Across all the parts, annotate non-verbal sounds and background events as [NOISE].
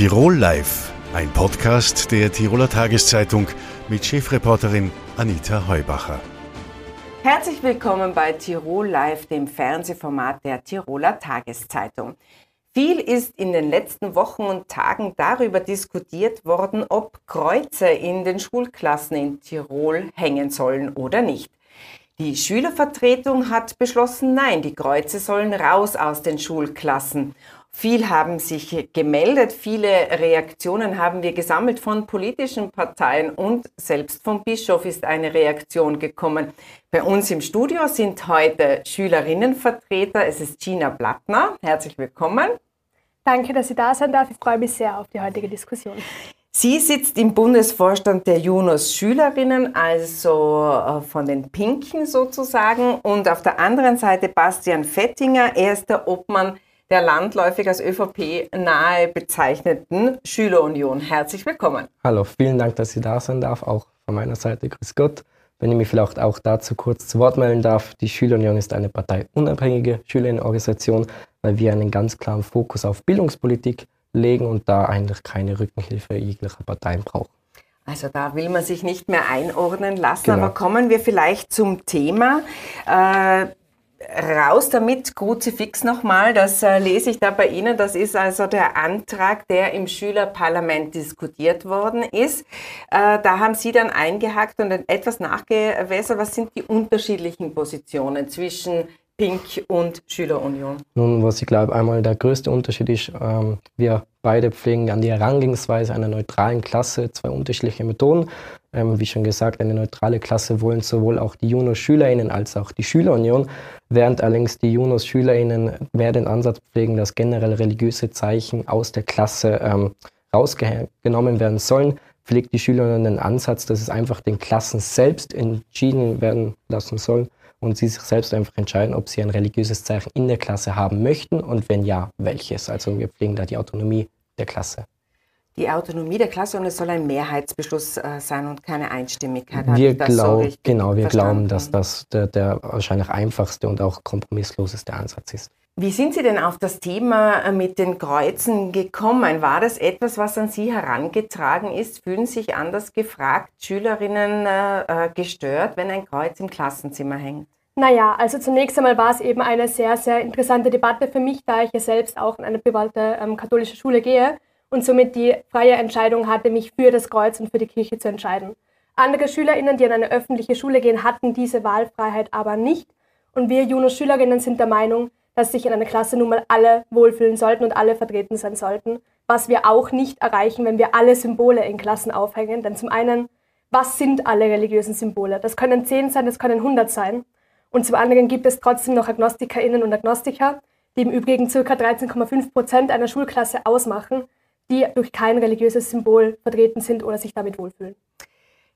Tirol Live, ein Podcast der Tiroler Tageszeitung mit Chefreporterin Anita Heubacher. Herzlich willkommen bei Tirol Live, dem Fernsehformat der Tiroler Tageszeitung. Viel ist in den letzten Wochen und Tagen darüber diskutiert worden, ob Kreuze in den Schulklassen in Tirol hängen sollen oder nicht. Die Schülervertretung hat beschlossen, nein, die Kreuze sollen raus aus den Schulklassen. Viel haben sich gemeldet, viele Reaktionen haben wir gesammelt von politischen Parteien und selbst vom Bischof ist eine Reaktion gekommen. Bei uns im Studio sind heute Schülerinnenvertreter. Es ist Gina Blattner. Herzlich willkommen. Danke, dass Sie da sein darf. Ich freue mich sehr auf die heutige Diskussion. Sie sitzt im Bundesvorstand der Junos Schülerinnen, also äh, von den Pinken sozusagen. Und auf der anderen Seite Bastian Fettinger. Er ist der Obmann der landläufig als ÖVP nahe bezeichneten Schülerunion. Herzlich willkommen. Hallo, vielen Dank, dass ich da sein darf. Auch von meiner Seite grüß Gott. Wenn ich mich vielleicht auch dazu kurz zu Wort melden darf, die Schülerunion ist eine parteiunabhängige Schülerinnenorganisation, weil wir einen ganz klaren Fokus auf Bildungspolitik legen und da eigentlich keine Rückenhilfe jeglicher Parteien brauchen. Also da will man sich nicht mehr einordnen lassen, genau. aber kommen wir vielleicht zum Thema. Äh, raus damit, Kruzifix nochmal, das äh, lese ich da bei Ihnen. Das ist also der Antrag, der im Schülerparlament diskutiert worden ist. Äh, da haben Sie dann eingehakt und etwas nachgewässert. Was sind die unterschiedlichen Positionen zwischen Pink und Schülerunion? Nun, was ich glaube, einmal der größte Unterschied ist, ähm, wir beide pflegen an die Herangehensweise einer neutralen Klasse zwei unterschiedliche Methoden. Ähm, wie schon gesagt, eine neutrale Klasse wollen sowohl auch die Junos-SchülerInnen als auch die Schülerunion, während allerdings die Junos-SchülerInnen mehr den Ansatz pflegen, dass generell religiöse Zeichen aus der Klasse ähm, rausgenommen werden sollen, pflegt die Schülerunion den Ansatz, dass es einfach den Klassen selbst entschieden werden lassen soll, und sie sich selbst einfach entscheiden, ob sie ein religiöses Zeichen in der Klasse haben möchten und wenn ja, welches. Also wir pflegen da die Autonomie der Klasse. Die Autonomie der Klasse und es soll ein Mehrheitsbeschluss äh, sein und keine Einstimmigkeit. Wir, glaub, so genau, wir glauben, dass das der, der wahrscheinlich einfachste und auch kompromissloseste Ansatz ist. Wie sind Sie denn auf das Thema äh, mit den Kreuzen gekommen? War das etwas, was an Sie herangetragen ist? Fühlen sich anders gefragt Schülerinnen äh, äh, gestört, wenn ein Kreuz im Klassenzimmer hängt? Naja, also zunächst einmal war es eben eine sehr, sehr interessante Debatte für mich, da ich ja selbst auch in eine private ähm, katholische Schule gehe und somit die freie Entscheidung hatte, mich für das Kreuz und für die Kirche zu entscheiden. Andere SchülerInnen, die an eine öffentliche Schule gehen, hatten diese Wahlfreiheit aber nicht. Und wir Juno-Schülerinnen sind der Meinung, dass sich in einer Klasse nun mal alle wohlfühlen sollten und alle vertreten sein sollten, was wir auch nicht erreichen, wenn wir alle Symbole in Klassen aufhängen. Denn zum einen, was sind alle religiösen Symbole? Das können zehn sein, das können hundert sein. Und zum anderen gibt es trotzdem noch AgnostikerInnen und Agnostiker, die im Übrigen ca. 13,5 Prozent einer Schulklasse ausmachen, die durch kein religiöses Symbol vertreten sind oder sich damit wohlfühlen.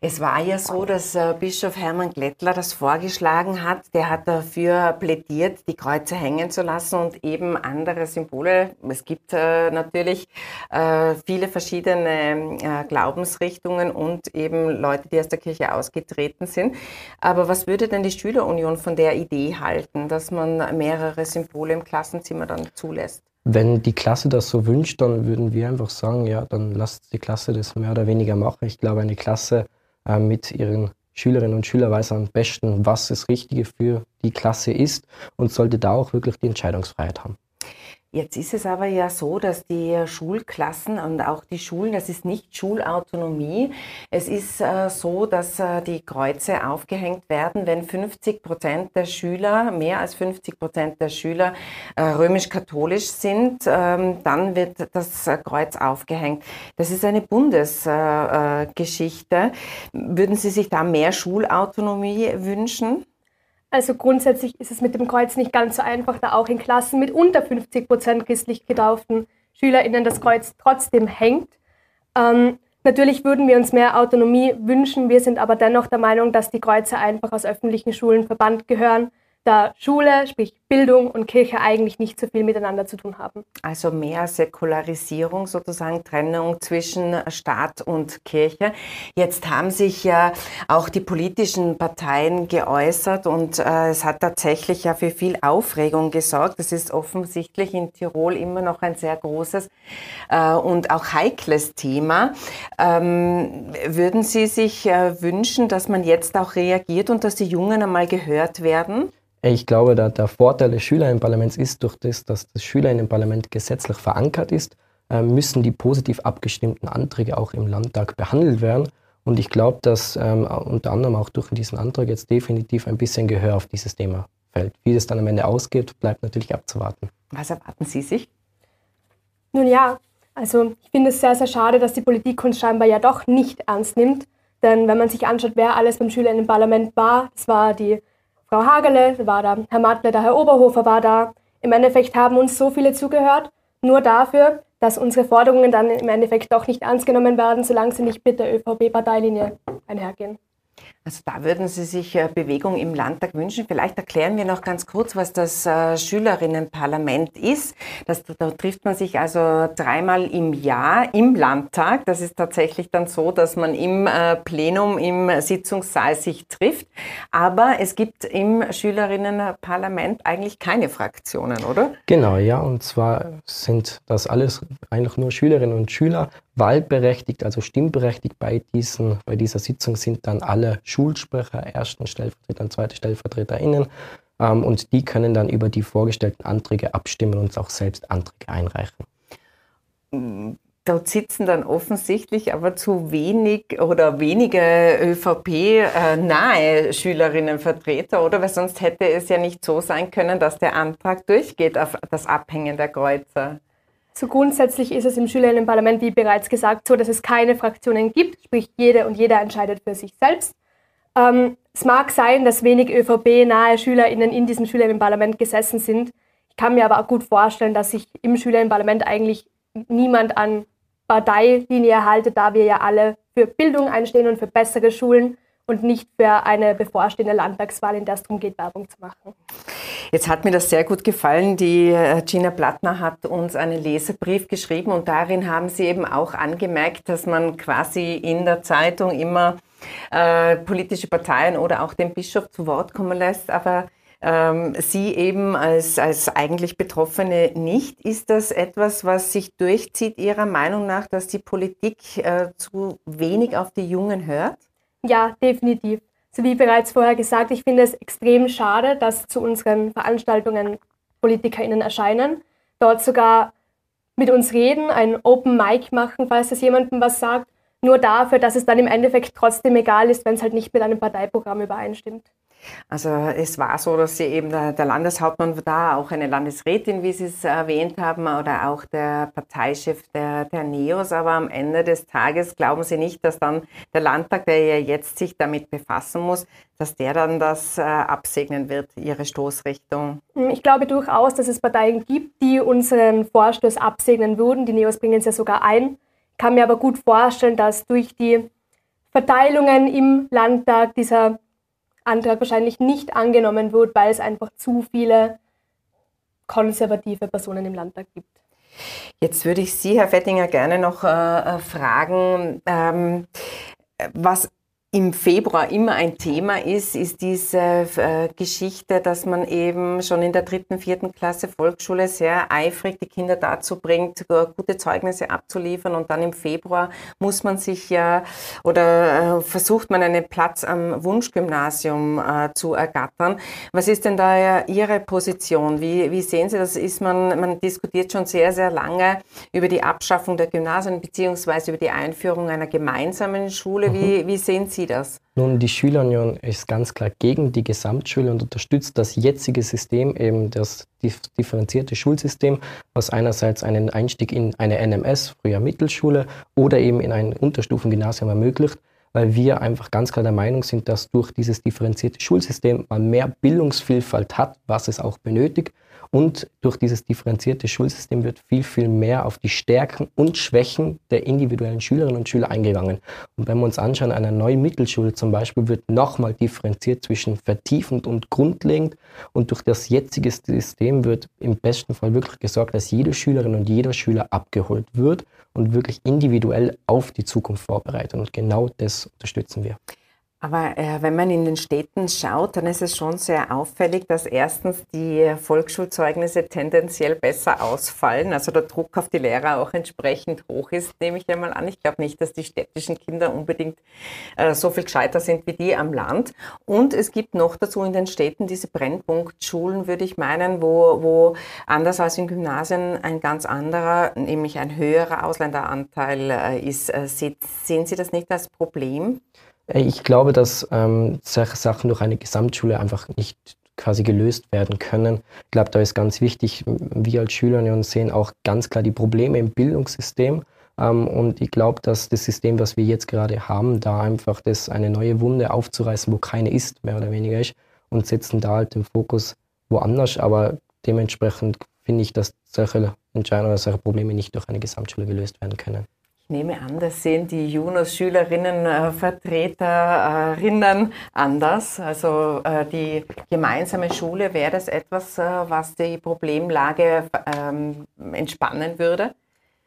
Es war ja so, dass äh, Bischof Hermann Glättler das vorgeschlagen hat. Der hat dafür plädiert, die Kreuze hängen zu lassen und eben andere Symbole. Es gibt äh, natürlich äh, viele verschiedene Glaubensrichtungen und eben Leute, die aus der Kirche ausgetreten sind. Aber was würde denn die Schülerunion von der Idee halten, dass man mehrere Symbole im Klassenzimmer dann zulässt? Wenn die Klasse das so wünscht, dann würden wir einfach sagen, ja, dann lasst die Klasse das mehr oder weniger machen. Ich glaube, eine Klasse äh, mit ihren Schülerinnen und Schülern weiß am besten, was das Richtige für die Klasse ist und sollte da auch wirklich die Entscheidungsfreiheit haben. Jetzt ist es aber ja so, dass die Schulklassen und auch die Schulen, das ist nicht Schulautonomie. Es ist äh, so, dass äh, die Kreuze aufgehängt werden, wenn 50 Prozent der Schüler, mehr als 50 Prozent der Schüler äh, römisch-katholisch sind, ähm, dann wird das Kreuz aufgehängt. Das ist eine Bundesgeschichte. Würden Sie sich da mehr Schulautonomie wünschen? Also grundsätzlich ist es mit dem Kreuz nicht ganz so einfach, da auch in Klassen mit unter 50 Prozent christlich getauften SchülerInnen das Kreuz trotzdem hängt. Ähm, natürlich würden wir uns mehr Autonomie wünschen. Wir sind aber dennoch der Meinung, dass die Kreuze einfach aus öffentlichen Schulen verbannt gehören, da Schule, sprich Bildung und Kirche eigentlich nicht so viel miteinander zu tun haben. Also mehr Säkularisierung, sozusagen Trennung zwischen Staat und Kirche. Jetzt haben sich ja auch die politischen Parteien geäußert und äh, es hat tatsächlich ja für viel Aufregung gesorgt. Das ist offensichtlich in Tirol immer noch ein sehr großes äh, und auch heikles Thema. Ähm, würden Sie sich äh, wünschen, dass man jetzt auch reagiert und dass die Jungen einmal gehört werden? Ich glaube, der, der Vorteil des Schülerinnenparlaments ist durch das, dass das Schülerinnenparlament gesetzlich verankert ist, äh, müssen die positiv abgestimmten Anträge auch im Landtag behandelt werden. Und ich glaube, dass ähm, unter anderem auch durch diesen Antrag jetzt definitiv ein bisschen Gehör auf dieses Thema fällt. Wie das dann am Ende ausgeht, bleibt natürlich abzuwarten. Was erwarten Sie sich? Nun ja, also ich finde es sehr, sehr schade, dass die Politik uns scheinbar ja doch nicht ernst nimmt. Denn wenn man sich anschaut, wer alles beim Schülerinnenparlament war, das war die Frau Hagele war da, Herr Matle, der Herr Oberhofer war da. Im Endeffekt haben uns so viele zugehört, nur dafür, dass unsere Forderungen dann im Endeffekt doch nicht ernst genommen werden, solange sie nicht mit der ÖVP-Parteilinie einhergehen. Also da würden Sie sich äh, Bewegung im Landtag wünschen. Vielleicht erklären wir noch ganz kurz, was das äh, Schülerinnenparlament ist. Das, da trifft man sich also dreimal im Jahr im Landtag. Das ist tatsächlich dann so, dass man im äh, Plenum, im Sitzungssaal sich trifft. Aber es gibt im Schülerinnenparlament eigentlich keine Fraktionen, oder? Genau, ja. Und zwar sind das alles eigentlich nur Schülerinnen und Schüler wahlberechtigt, also stimmberechtigt bei, diesen, bei dieser Sitzung sind dann alle Schulsprecher, ersten Stellvertreter und zweite StellvertreterInnen. Ähm, und die können dann über die vorgestellten Anträge abstimmen und auch selbst Anträge einreichen. Dort sitzen dann offensichtlich aber zu wenig oder wenige ÖVP-nahe Schülerinnenvertreter, oder? Weil sonst hätte es ja nicht so sein können, dass der Antrag durchgeht auf das Abhängen der Kreuzer. So grundsätzlich ist es im Schülerinnenparlament, wie bereits gesagt, so, dass es keine Fraktionen gibt, sprich jede und jeder entscheidet für sich selbst. Ähm, es mag sein, dass wenig ÖVP-nahe SchülerInnen in diesem Schülerinnenparlament gesessen sind. Ich kann mir aber auch gut vorstellen, dass sich im Schülerinnenparlament eigentlich niemand an Parteilinie haltet, da wir ja alle für Bildung einstehen und für bessere Schulen und nicht für eine bevorstehende Landtagswahl, in der es darum geht, Werbung zu machen. Jetzt hat mir das sehr gut gefallen. Die äh, Gina Plattner hat uns einen Leserbrief geschrieben und darin haben sie eben auch angemerkt, dass man quasi in der Zeitung immer äh, politische Parteien oder auch den Bischof zu Wort kommen lässt, aber ähm, Sie eben als, als eigentlich Betroffene nicht. Ist das etwas, was sich durchzieht Ihrer Meinung nach, dass die Politik äh, zu wenig auf die Jungen hört? Ja, definitiv. So wie bereits vorher gesagt, ich finde es extrem schade, dass zu unseren Veranstaltungen PolitikerInnen erscheinen, dort sogar mit uns reden, ein Open Mic machen, falls es jemandem was sagt, nur dafür, dass es dann im Endeffekt trotzdem egal ist, wenn es halt nicht mit einem Parteiprogramm übereinstimmt. Also es war so, dass sie eben der, Landeshauptmann da, auch eine Landesrätin, wie Sie es erwähnt haben, oder auch der Parteichef der, der NEOS. Aber am Ende des Tages glauben Sie nicht, dass dann der Landtag, der ja jetzt sich damit befassen muss, dass der dann das äh, absegnen wird, Ihre Stoßrichtung? Hm, ich glaube durchaus, dass es Parteien gibt, die unseren Vorstoß absegnen würden. Die NEOS bringen es ja sogar ein. Ich kann mir aber gut vorstellen, dass durch die Verteilungen im Landtag dieser Antrag wahrscheinlich nicht angenommen wird, weil es einfach zu viele konservative Personen im Landtag gibt. Jetzt würde ich Sie, Herr Fettinger, gerne noch äh, äh fragen, ähm, was im Februar immer ein Thema ist, ist diese äh, Geschichte, dass man eben schon in der dritten, vierten Klasse Volksschule sehr eifrig die Kinder dazu bringt, gute Zeugnisse abzuliefern und dann im Februar muss man sich ja oder äh, versucht man einen Platz am Wunschgymnasium äh, zu ergattern. Was ist denn da Ihre Position? Wie, wie sehen Sie das? Ist man, man diskutiert schon sehr, sehr lange über die Abschaffung der Gymnasien beziehungsweise über die Einführung einer gemeinsamen Schule. Mhm. Wie, wie sehen Sie Sie das? Nun, die Schülerunion ist ganz klar gegen die Gesamtschule und unterstützt das jetzige System, eben das differenzierte Schulsystem, was einerseits einen Einstieg in eine NMS, früher Mittelschule, oder eben in ein Unterstufengymnasium ermöglicht, weil wir einfach ganz klar der Meinung sind, dass durch dieses differenzierte Schulsystem man mehr Bildungsvielfalt hat, was es auch benötigt und durch dieses differenzierte Schulsystem wird viel, viel mehr auf die Stärken und Schwächen der individuellen Schülerinnen und Schüler eingegangen. Und wenn wir uns anschauen, an einer neuen Mittelschule zum Beispiel wird nochmal differenziert zwischen vertiefend und grundlegend. Und durch das jetzige System wird im besten Fall wirklich gesorgt, dass jede Schülerin und jeder Schüler abgeholt wird und wirklich individuell auf die Zukunft vorbereitet. Und genau das unterstützen wir. Aber äh, wenn man in den Städten schaut, dann ist es schon sehr auffällig, dass erstens die Volksschulzeugnisse tendenziell besser ausfallen, also der Druck auf die Lehrer auch entsprechend hoch ist, nehme ich einmal an. Ich glaube nicht, dass die städtischen Kinder unbedingt äh, so viel gescheiter sind wie die am Land. Und es gibt noch dazu in den Städten diese Brennpunktschulen, würde ich meinen, wo, wo anders als in Gymnasien ein ganz anderer, nämlich ein höherer Ausländeranteil äh, ist. Äh, sehen Sie das nicht als Problem? Äh, ich glaube, dass ähm, solche Sachen durch eine Gesamtschule einfach nicht quasi gelöst werden können. Ich glaube, da ist ganz wichtig, wir als Schülerinnen sehen auch ganz klar die Probleme im Bildungssystem. Ähm, und ich glaube, dass das System, was wir jetzt gerade haben, da einfach das eine neue Wunde aufzureißen, wo keine ist, mehr oder weniger ist, und setzen da halt den Fokus woanders. Aber dementsprechend finde ich, dass solche Entscheidungen oder solche Probleme nicht durch eine Gesamtschule gelöst werden können. Ich nehme an, das sehen die Junos-Schülerinnen, äh, anders. Also äh, die gemeinsame Schule, wäre das etwas, äh, was die Problemlage ähm, entspannen würde?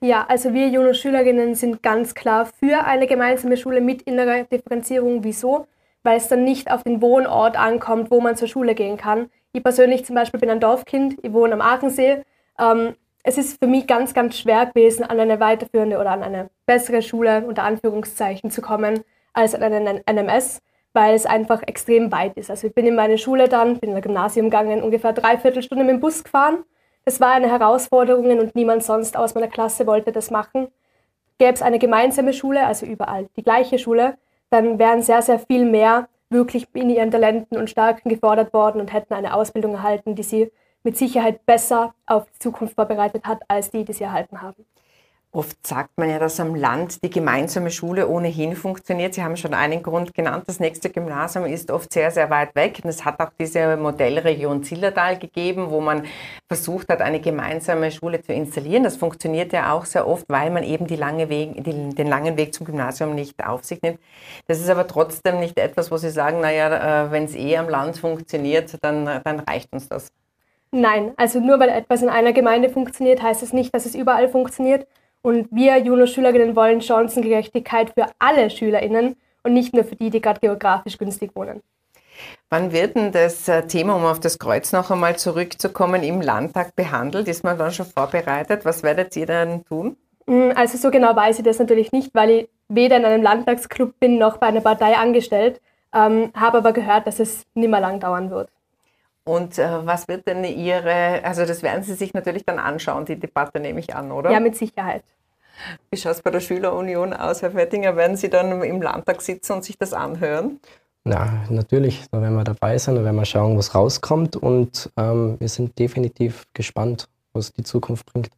Ja, also wir Junos-Schülerinnen sind ganz klar für eine gemeinsame Schule mit innerer Differenzierung. Wieso? Weil es dann nicht auf den Wohnort ankommt, wo man zur Schule gehen kann. Ich persönlich zum Beispiel bin ein Dorfkind, ich wohne am Aachensee. Ähm, es ist für mich ganz, ganz schwer gewesen, an eine weiterführende oder an eine bessere Schule unter Anführungszeichen zu kommen als an einen NMS, weil es einfach extrem weit ist. Also ich bin in meine Schule dann, bin in ein Gymnasium gegangen, ungefähr dreiviertel Stunde mit dem Bus gefahren. Das war eine Herausforderung und niemand sonst aus meiner Klasse wollte das machen. Gäbe es eine gemeinsame Schule, also überall die gleiche Schule, dann wären sehr, sehr viel mehr wirklich in ihren Talenten und Stärken gefordert worden und hätten eine Ausbildung erhalten, die sie mit Sicherheit besser auf die Zukunft vorbereitet hat, als die, die sie erhalten haben. Oft sagt man ja, dass am Land die gemeinsame Schule ohnehin funktioniert. Sie haben schon einen Grund genannt. Das nächste Gymnasium ist oft sehr, sehr weit weg. Und es hat auch diese Modellregion Zillertal gegeben, wo man versucht hat, eine gemeinsame Schule zu installieren. Das funktioniert ja auch sehr oft, weil man eben lange Weg, die, den langen Weg zum Gymnasium nicht auf sich nimmt. Das ist aber trotzdem nicht etwas, wo Sie sagen, naja, äh, wenn es eh am Land funktioniert, dann, dann reicht uns das. Nein, also nur weil etwas in einer Gemeinde funktioniert, heißt es nicht, dass es überall funktioniert. Und wir Juno-Schülerinnen wollen Chancengerechtigkeit für alle SchülerInnen und nicht nur für die, die gerade geografisch günstig wohnen. Wann wird denn das äh, Thema, um auf das Kreuz noch einmal zurückzukommen, im Landtag behandelt? Ist man dann schon vorbereitet? Was werdet ihr dann tun? Mm, also so genau weiß ich das natürlich nicht, weil ich weder in einem Landtagsclub bin noch bei einer Partei angestellt, ähm, habe aber gehört, dass es nicht mehr lang dauern wird. Und äh, was wird denn Ihre, also das werden Sie sich natürlich dann anschauen, die Debatte nehme ich an, oder? Ja, mit Sicherheit. Wie schaut es bei der Schülerunion aus, Herr Fettinger? Werden Sie dann im Landtag sitzen und sich das anhören? Na, natürlich, da werden wir dabei sein, da werden wir schauen, was rauskommt und ähm, wir sind definitiv gespannt, was die Zukunft bringt.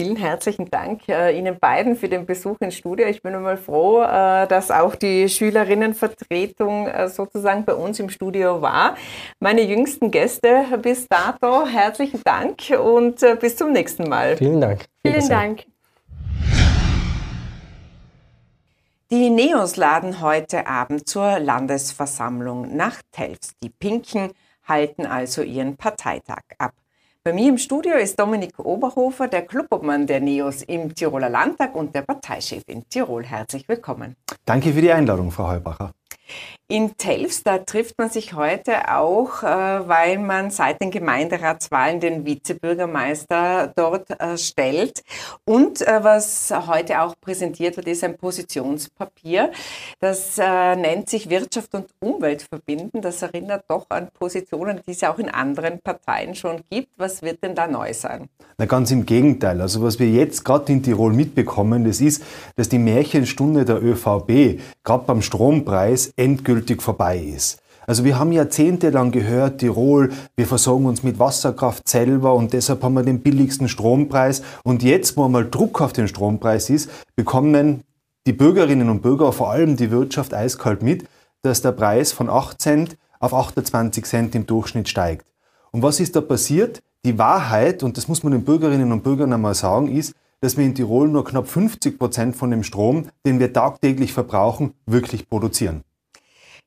Vielen herzlichen Dank äh, Ihnen beiden für den Besuch ins Studio. Ich bin einmal froh, äh, dass auch die Schülerinnenvertretung äh, sozusagen bei uns im Studio war. Meine jüngsten Gäste bis dato, herzlichen Dank und äh, bis zum nächsten Mal. Vielen Dank. Vielen Dank. Die Neos laden heute Abend zur Landesversammlung nach Telfs. Die Pinken halten also ihren Parteitag ab. Bei mir im Studio ist Dominik Oberhofer, der Clubobmann der NEOS im Tiroler Landtag und der Parteichef in Tirol. Herzlich willkommen. Danke für die Einladung, Frau Heubacher. In Telfs, da trifft man sich heute auch, äh, weil man seit den Gemeinderatswahlen den Vizebürgermeister dort äh, stellt. Und äh, was heute auch präsentiert wird, ist ein Positionspapier. Das nennt sich Wirtschaft und Umwelt verbinden. Das erinnert doch an Positionen, die es auch in anderen Parteien schon gibt. Was wird denn da neu sein? Na, ganz im Gegenteil. Also was wir jetzt gerade in Tirol mitbekommen, das ist, dass die Märchenstunde der ÖVP gerade beim Strompreis endgültig vorbei ist. Also wir haben jahrzehntelang gehört, Tirol, wir versorgen uns mit Wasserkraft selber und deshalb haben wir den billigsten Strompreis. Und jetzt, wo mal Druck auf den Strompreis ist, bekommen die Bürgerinnen und Bürger, vor allem die Wirtschaft, eiskalt mit, dass der Preis von 8 Cent auf 28 Cent im Durchschnitt steigt. Und was ist da passiert? Die Wahrheit, und das muss man den Bürgerinnen und Bürgern einmal sagen, ist, dass wir in Tirol nur knapp 50 Prozent von dem Strom, den wir tagtäglich verbrauchen, wirklich produzieren.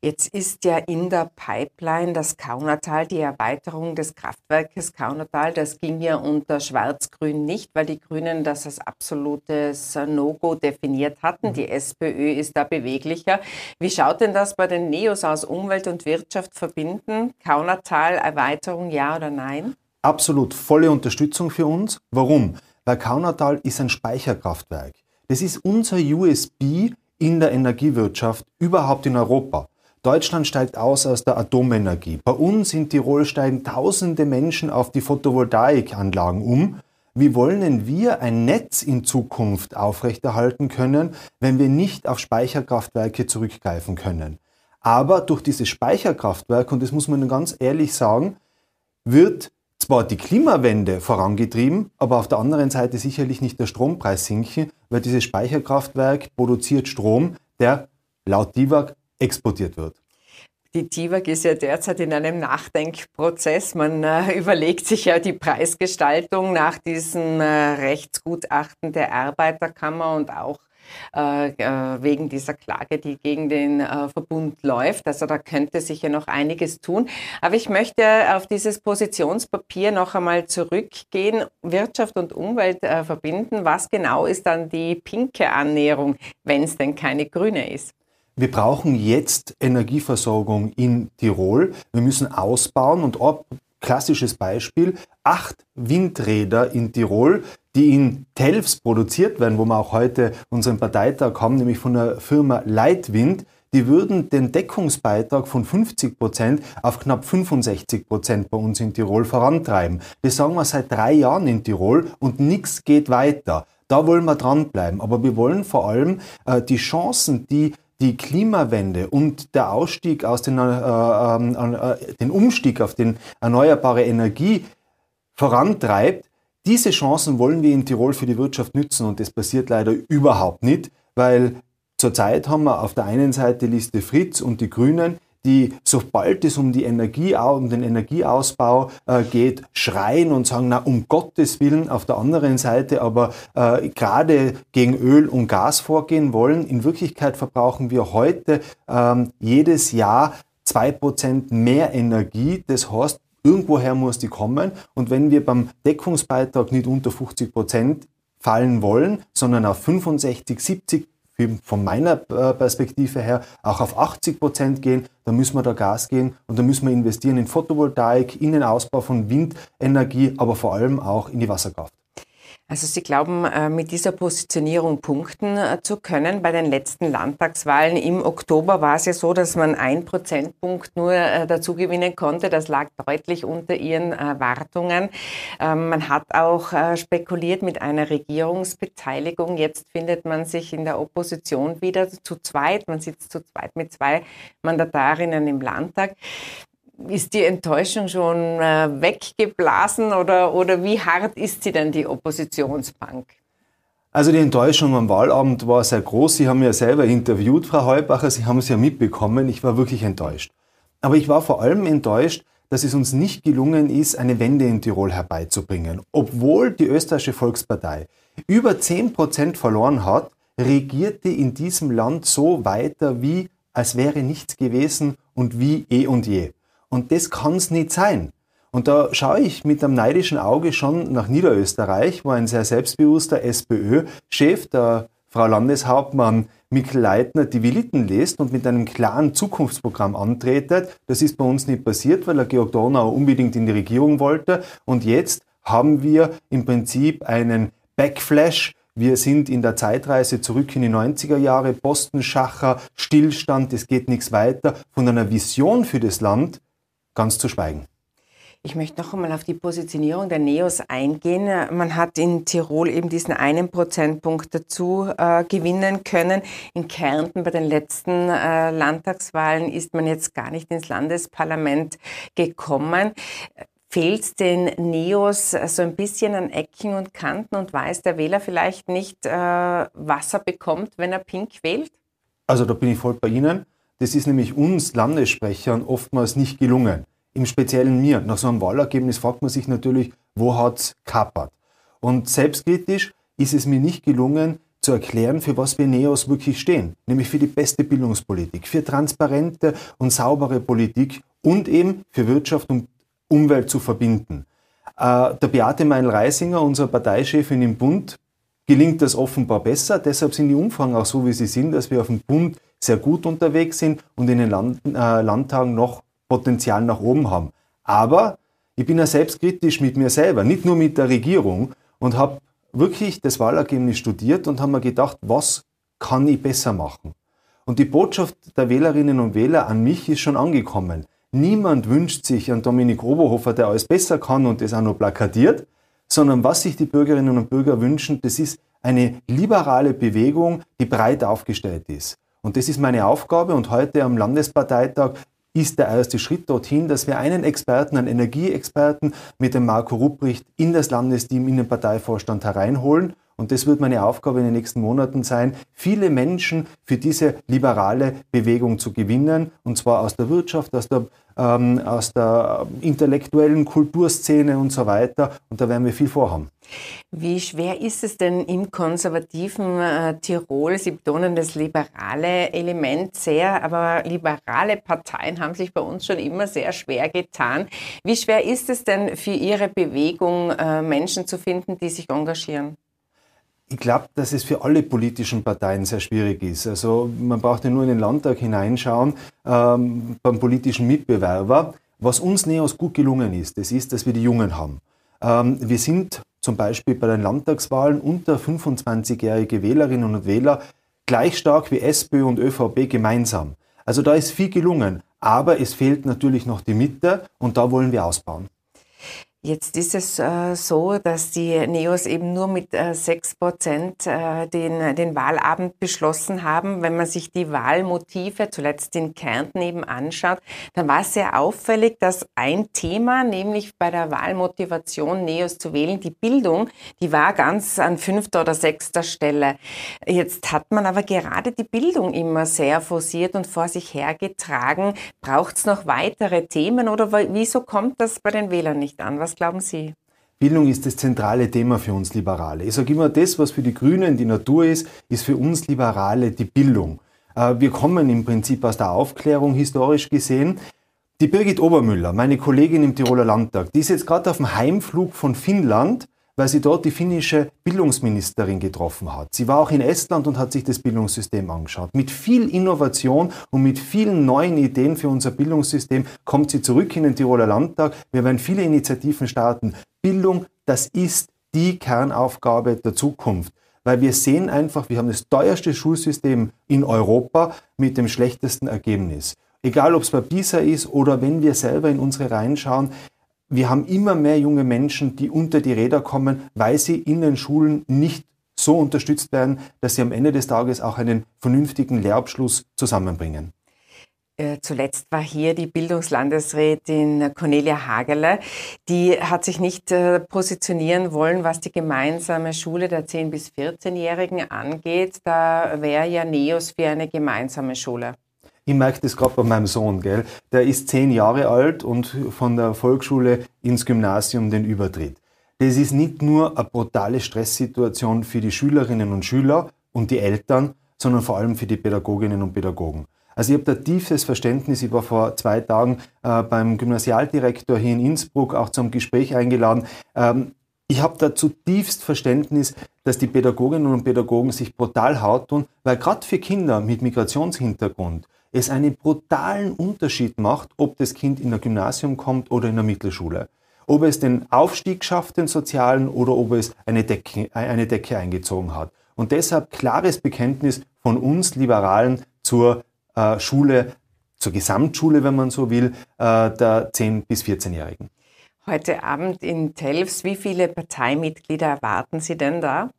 Jetzt ist ja in der Pipeline das Kaunertal, die Erweiterung des Kraftwerkes Kaunertal. Das ging ja unter Schwarz-Grün nicht, weil die Grünen das als absolutes No-Go definiert hatten. Mhm. Die SPÖ ist da beweglicher. Wie schaut denn das bei den Neos aus Umwelt und Wirtschaft verbinden? Kaunertal, Erweiterung, ja oder nein? Absolut, volle Unterstützung für uns. Warum? Weil Kaunertal ist ein Speicherkraftwerk. Das ist unser USB in der Energiewirtschaft überhaupt in Europa. Deutschland steigt aus aus der Atomenergie. Bei uns in Tirol steigen tausende Menschen auf die Photovoltaikanlagen um. Wie wollen denn wir ein Netz in Zukunft aufrechterhalten können, wenn wir nicht auf Speicherkraftwerke zurückgreifen können? Aber durch dieses Speicherkraftwerk, und das muss man ganz ehrlich sagen, wird zwar die Klimawende vorangetrieben, aber auf der anderen Seite sicherlich nicht der Strompreis sinken, weil dieses Speicherkraftwerk produziert Strom, der laut DIVAG exportiert wird. Die TIWAG ist ja derzeit in einem Nachdenkprozess. Man äh, [LAUGHS] überlegt sich ja die Preisgestaltung nach diesem äh, Rechtsgutachten der Arbeiterkammer und auch äh, äh wegen dieser Klage, die gegen den äh, Verbund läuft. Also da könnte sich ja noch einiges tun. Aber ich möchte auf dieses Positionspapier noch einmal zurückgehen, Wirtschaft und Umwelt äh, verbinden. Was genau ist dann die pinke Annäherung, wenn es denn keine grüne ist? Wir brauchen jetzt Energieversorgung in Tirol. Wir müssen ausbauen und ob klassisches Beispiel, acht Windräder in Tirol, die in Telfs produziert werden, wo wir auch heute unseren Parteitag haben, nämlich von der Firma Leitwind, die würden den Deckungsbeitrag von 50 Prozent auf knapp 65 Prozent bei uns in Tirol vorantreiben. Das sagen wir seit drei Jahren in Tirol und nichts geht weiter. Da wollen wir dranbleiben. Aber wir wollen vor allem äh, die Chancen, die die Klimawende und der Ausstieg aus den, äh, äh, äh, den Umstieg auf den erneuerbare Energie vorantreibt, diese Chancen wollen wir in Tirol für die Wirtschaft nützen und das passiert leider überhaupt nicht, weil zurzeit haben wir auf der einen Seite Liste Fritz und die Grünen, die, sobald es um, die Energie, um den Energieausbau äh, geht, schreien und sagen, na, um Gottes Willen, auf der anderen Seite aber äh, gerade gegen Öl und Gas vorgehen wollen. In Wirklichkeit verbrauchen wir heute ähm, jedes Jahr zwei Prozent mehr Energie. Das heißt, irgendwoher muss die kommen. Und wenn wir beim Deckungsbeitrag nicht unter 50 Prozent fallen wollen, sondern auf 65, 70 von meiner äh, Perspektive her auch auf 80 Prozent gehen, dann müssen wir da Gas gehen und dann müssen wir investieren in Photovoltaik, in den Ausbau von Windenergie, aber vor allem auch in die Wasserkraft. Also Sie glauben, äh, mit dieser Positionierung punkten äh, zu können. Bei den letzten Landtagswahlen im Oktober war es ja so, dass man ein Prozentpunkt nur äh, dazu gewinnen konnte. Das lag deutlich unter Ihren Erwartungen. Ähm, man hat auch spekuliert mit einer Regierungsbeteiligung. Jetzt findet man sich in der Opposition wieder zu zweit. Man sitzt zu zweit mit zwei Mandatarinnen im Landtag ist die Enttäuschung schon äh, weggeblasen oder, oder wie hart ist sie denn, die Oppositionsbank? Also die Enttäuschung am Wahlabend war sehr groß. Sie haben ja selber interviewt, Frau Heubacher. Sie haben es ja mitbekommen. Ich war wirklich enttäuscht. Aber ich war vor allem enttäuscht, dass es uns nicht gelungen ist, eine Wende in Tirol herbeizubringen. Obwohl die österreichische Volkspartei über 10 Prozent verloren hat, regierte in diesem Land so weiter, wie als wäre nichts gewesen und wie eh und je. Und das kann es nicht sein. Und da schaue ich mit einem neidischen Auge schon nach Niederösterreich, wo ein sehr selbstbewusster SPÖ-Chef, der Frau Landeshauptmann Mikkel Leitner, die Viliten lässt und mit einem klaren Zukunftsprogramm antretet. Das ist bei uns nicht passiert, weil der Georg Donau unbedingt in die Regierung wollte. Und jetzt haben wir im Prinzip einen Backflash. Wir sind in der Zeitreise zurück in die 90er Jahre, Postenschacher, Stillstand, es geht nichts weiter. Von einer Vision für das Land ganz zu schweigen. Ich möchte noch einmal auf die Positionierung der NEOS eingehen. Man hat in Tirol eben diesen einen Prozentpunkt dazu äh, gewinnen können. In Kärnten bei den letzten äh, Landtagswahlen ist man jetzt gar nicht ins Landesparlament gekommen. Fehlt den Neos so ein bisschen an Ecken und Kanten und weiß der Wähler vielleicht nicht, äh, was er bekommt, wenn er Pink wählt? Also da bin ich voll bei Ihnen. Das ist nämlich uns Landessprechern oftmals nicht gelungen. Im Speziellen mir. Nach so einem Wahlergebnis fragt man sich natürlich, wo hat es kappert? Und selbstkritisch ist es mir nicht gelungen, zu erklären, für was wir NEOS wirklich stehen. Nämlich für die beste Bildungspolitik, für transparente und saubere Politik und eben für Wirtschaft und Umwelt zu verbinden. Äh, der Beate Meinl-Reisinger, unsere Parteichefin im Bund, gelingt das offenbar besser. Deshalb sind die Umfragen auch so, wie sie sind, dass wir auf dem Bund sehr gut unterwegs sind und in den Land, äh, Landtagen noch Potenzial nach oben haben. Aber ich bin ja selbstkritisch mit mir selber, nicht nur mit der Regierung und habe wirklich das Wahlergebnis studiert und haben mir gedacht, was kann ich besser machen? Und die Botschaft der Wählerinnen und Wähler an mich ist schon angekommen. Niemand wünscht sich einen Dominik Oberhofer, der alles besser kann und das auch noch plakatiert, sondern was sich die Bürgerinnen und Bürger wünschen, das ist eine liberale Bewegung, die breit aufgestellt ist. Und das ist meine Aufgabe und heute am Landesparteitag ist der erste Schritt dorthin, dass wir einen Experten, einen Energieexperten mit dem Marco Rupprecht in das Landesteam, in den Parteivorstand hereinholen. Und das wird meine Aufgabe in den nächsten Monaten sein, viele Menschen für diese liberale Bewegung zu gewinnen, und zwar aus der Wirtschaft, aus der, ähm, aus der intellektuellen Kulturszene und so weiter. Und da werden wir viel vorhaben. Wie schwer ist es denn im konservativen äh, Tirol? Sie betonen das liberale Element sehr, aber liberale Parteien haben sich bei uns schon immer sehr schwer getan. Wie schwer ist es denn für Ihre Bewegung, äh, Menschen zu finden, die sich engagieren? Ich glaube, dass es für alle politischen Parteien sehr schwierig ist. Also man braucht ja nur in den Landtag hineinschauen ähm, beim politischen Mitbewerber. Was uns Neos gut gelungen ist, das ist, dass wir die Jungen haben. Ähm, wir sind zum Beispiel bei den Landtagswahlen unter 25-jährige Wählerinnen und Wähler gleich stark wie SPÖ und ÖVP gemeinsam. Also da ist viel gelungen, aber es fehlt natürlich noch die Mitte und da wollen wir ausbauen. Jetzt ist es äh, so, dass die Neos eben nur mit äh, 6 Prozent äh, den, den Wahlabend beschlossen haben. Wenn man sich die Wahlmotive zuletzt in Kärnten eben anschaut, dann war es sehr auffällig, dass ein Thema, nämlich bei der Wahlmotivation Neos zu wählen, die Bildung, die war ganz an fünfter oder sechster Stelle. Jetzt hat man aber gerade die Bildung immer sehr forciert und vor sich hergetragen. Braucht es noch weitere Themen oder wieso kommt das bei den Wählern nicht an? Was was glauben Sie? Bildung ist das zentrale Thema für uns Liberale. Ich sage immer, das, was für die Grünen die Natur ist, ist für uns Liberale die Bildung. Äh, wir kommen im Prinzip aus der Aufklärung historisch gesehen. Die Birgit Obermüller, meine Kollegin im Tiroler Landtag, die ist jetzt gerade auf dem Heimflug von Finnland weil sie dort die finnische Bildungsministerin getroffen hat. Sie war auch in Estland und hat sich das Bildungssystem angeschaut. Mit viel Innovation und mit vielen neuen Ideen für unser Bildungssystem kommt sie zurück in den Tiroler Landtag. Wir werden viele Initiativen starten. Bildung, das ist die Kernaufgabe der Zukunft. Weil wir sehen einfach, wir haben das teuerste Schulsystem in Europa mit dem schlechtesten Ergebnis. Egal ob es bei PISA ist oder wenn wir selber in unsere Reihen schauen, wir haben immer mehr junge Menschen, die unter die Räder kommen, weil sie in den Schulen nicht so unterstützt werden, dass sie am Ende des Tages auch einen vernünftigen Lehrabschluss zusammenbringen. Äh, zuletzt war hier die Bildungslandesrätin Cornelia Hageler. Die hat sich nicht äh, positionieren wollen, was die gemeinsame Schule der 10- bis 14-Jährigen angeht. Da wäre ja NEOS für eine gemeinsame Schule. Ich merke das gerade bei meinem Sohn, gell? Der ist zehn Jahre alt und von der Volksschule ins Gymnasium den Übertritt. Das ist nicht nur eine brutale Stresssituation für die Schülerinnen und Schüler und die Eltern, sondern vor allem für die Pädagoginnen und Pädagogen. Also ich habe da tiefes Verständnis. Ich war vor zwei Tagen äh, beim Gymnasialdirektor hier in Innsbruck auch zum Gespräch eingeladen. Ähm, ich habe da zutiefst Verständnis, dass die Pädagoginnen und Pädagogen sich brutal hart tun, weil gerade für Kinder mit Migrationshintergrund es einen brutalen Unterschied macht, ob das Kind in ein Gymnasium kommt oder in eine Mittelschule. Ob es den Aufstieg schafft, den sozialen, oder ob es eine Decke, eine Decke eingezogen hat. Und deshalb klares Bekenntnis von uns Liberalen zur äh, Schule, zur Gesamtschule, wenn man so will, äh, der 10- bis 14-Jährigen. Heute Abend in Telfs, wie viele Parteimitglieder erwarten Sie denn da?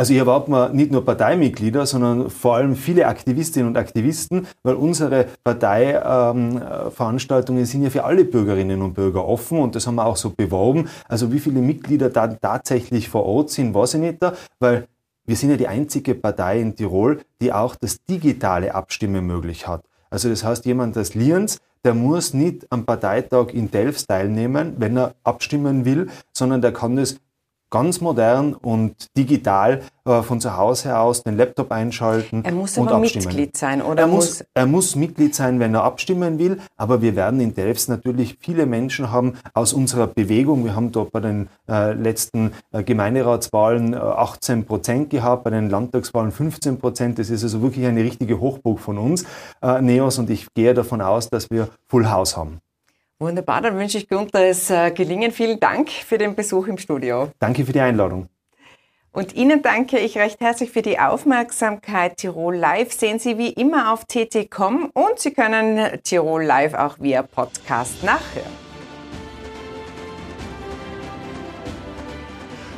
Also hier erwarten wir nicht nur Parteimitglieder, sondern vor allem viele Aktivistinnen und Aktivisten, weil unsere Parteiveranstaltungen ähm, sind ja für alle Bürgerinnen und Bürger offen und das haben wir auch so beworben. Also wie viele Mitglieder da tatsächlich vor Ort sind, weiß ich nicht da, weil wir sind ja die einzige Partei in Tirol, die auch das digitale Abstimmen möglich hat. Also das heißt, jemand des Liens, der muss nicht am Parteitag in Delfts teilnehmen, wenn er abstimmen will, sondern der kann das ganz modern und digital äh, von zu Hause aus den Laptop einschalten. Er muss und aber abstimmen. Mitglied sein, oder? Er muss, er muss Mitglied sein, wenn er abstimmen will, aber wir werden in Delfts natürlich viele Menschen haben aus unserer Bewegung. Wir haben dort bei den äh, letzten äh, Gemeinderatswahlen äh, 18 Prozent gehabt, bei den Landtagswahlen 15 Prozent. Das ist also wirklich eine richtige Hochburg von uns, äh, Neos, und ich gehe davon aus, dass wir Full House haben. Wunderbar, dann wünsche ich gutes äh, Gelingen. Vielen Dank für den Besuch im Studio. Danke für die Einladung. Und Ihnen danke ich recht herzlich für die Aufmerksamkeit. Tirol Live sehen Sie wie immer auf tt.com und Sie können Tirol Live auch via Podcast nachhören.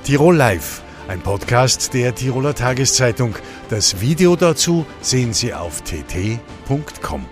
Tirol Live, ein Podcast der Tiroler Tageszeitung. Das Video dazu sehen Sie auf tt.com.